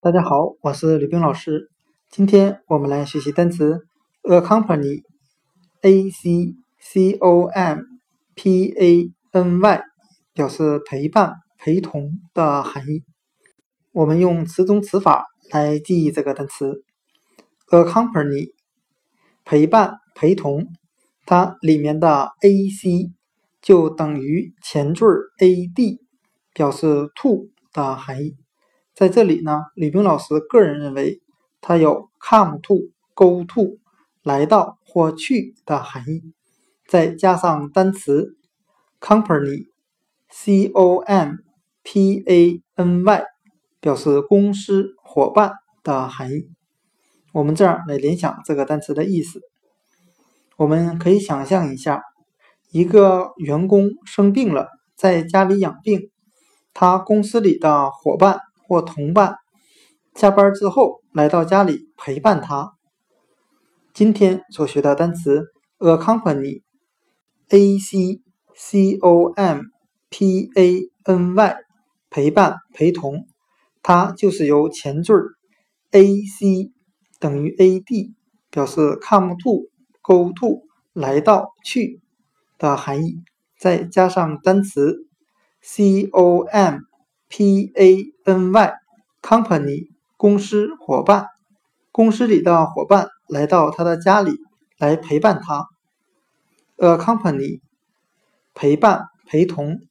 大家好，我是吕冰老师。今天我们来学习单词 accompany，a c c o m p a n y，表示陪伴、陪同的含义。我们用词中词法来记忆这个单词 accompany，陪伴、陪同，它里面的 a c 就等于前缀 a d，表示 to 的含义。在这里呢，吕冰老师个人认为，它有 come to、go to、来到或去的含义，再加上单词 company，c o m p a n y，表示公司、伙伴的含义。我们这样来联想这个单词的意思，我们可以想象一下，一个员工生病了，在家里养病，他公司里的伙伴。或同伴下班之后来到家里陪伴他。今天所学的单词 accompany，a c c o m p a n y，陪伴陪同，它就是由前缀 a c 等于 a d，表示 come to，go to，来到去的含义，再加上单词 c o m。P A N Y，company 公司伙伴，公司里的伙伴来到他的家里来陪伴他。A company 陪伴陪同。